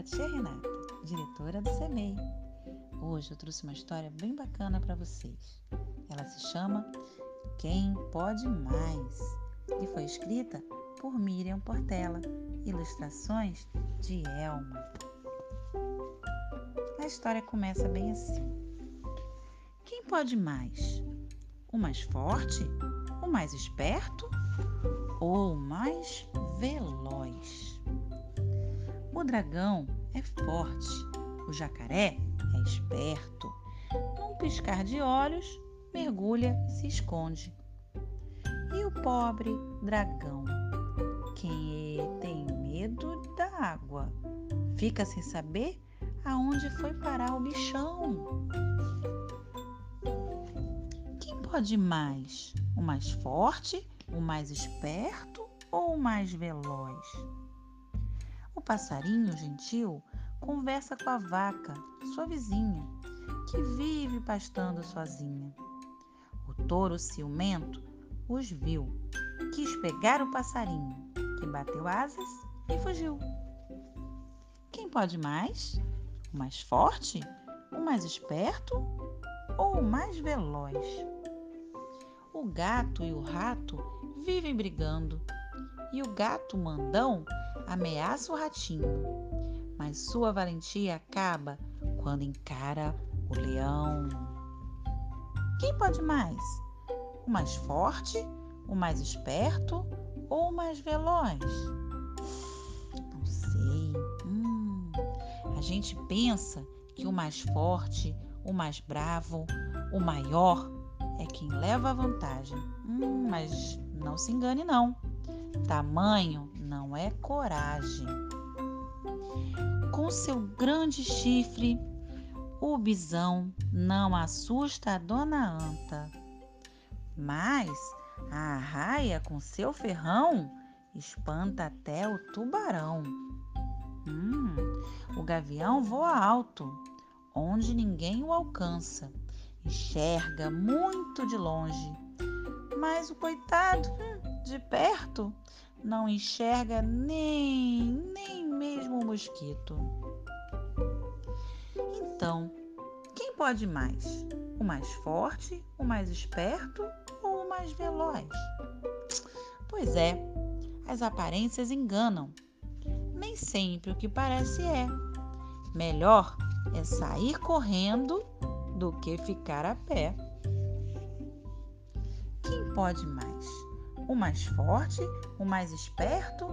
a tia Renata, diretora do CEMEI. Hoje eu trouxe uma história bem bacana para vocês. Ela se chama Quem Pode Mais e foi escrita por Miriam Portela, ilustrações de Elma. A história começa bem assim: Quem pode mais? O mais forte? O mais esperto? Ou o mais veloz? O dragão é forte, o jacaré é esperto. Num piscar de olhos, mergulha e se esconde. E o pobre dragão, quem tem medo da água, fica sem saber aonde foi parar o bichão. Quem pode mais? O mais forte, o mais esperto ou mais veloz? O passarinho gentil conversa com a vaca, sua vizinha, que vive pastando sozinha. O touro ciumento os viu, quis pegar o passarinho, que bateu asas e fugiu. Quem pode mais? O mais forte? O mais esperto? Ou o mais veloz? O gato e o rato vivem brigando, e o gato mandão ameaça o ratinho, mas sua valentia acaba quando encara o leão. Quem pode mais? O mais forte, o mais esperto ou o mais veloz? Não sei. Hum, a gente pensa que o mais forte, o mais bravo, o maior é quem leva a vantagem. Hum, mas não se engane não. Tamanho não é coragem. Com seu grande chifre, o bisão não assusta a dona Anta. Mas a arraia com seu ferrão espanta até o tubarão. Hum, o gavião voa alto, onde ninguém o alcança. Enxerga muito de longe. Mas o coitado, hum, de perto, não enxerga nem, nem mesmo o mosquito. Então, quem pode mais? O mais forte, o mais esperto ou o mais veloz? Pois é, as aparências enganam. Nem sempre o que parece é. Melhor é sair correndo do que ficar a pé. Quem pode mais? O mais forte, o mais esperto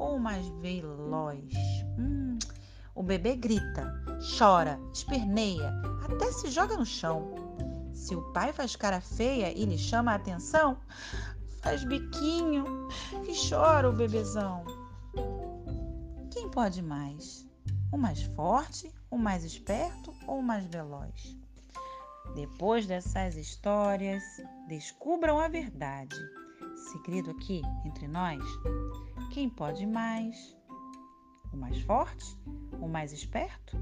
ou o mais veloz? Hum, o bebê grita, chora, esperneia, até se joga no chão. Se o pai faz cara feia e lhe chama a atenção, faz biquinho e chora o bebezão. Quem pode mais? O mais forte, o mais esperto ou o mais veloz? Depois dessas histórias, descubram a verdade segredo aqui entre nós? Quem pode mais? O mais forte? O mais esperto?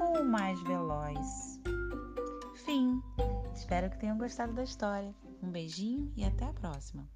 Ou o mais veloz? Fim. Espero que tenham gostado da história. Um beijinho e até a próxima.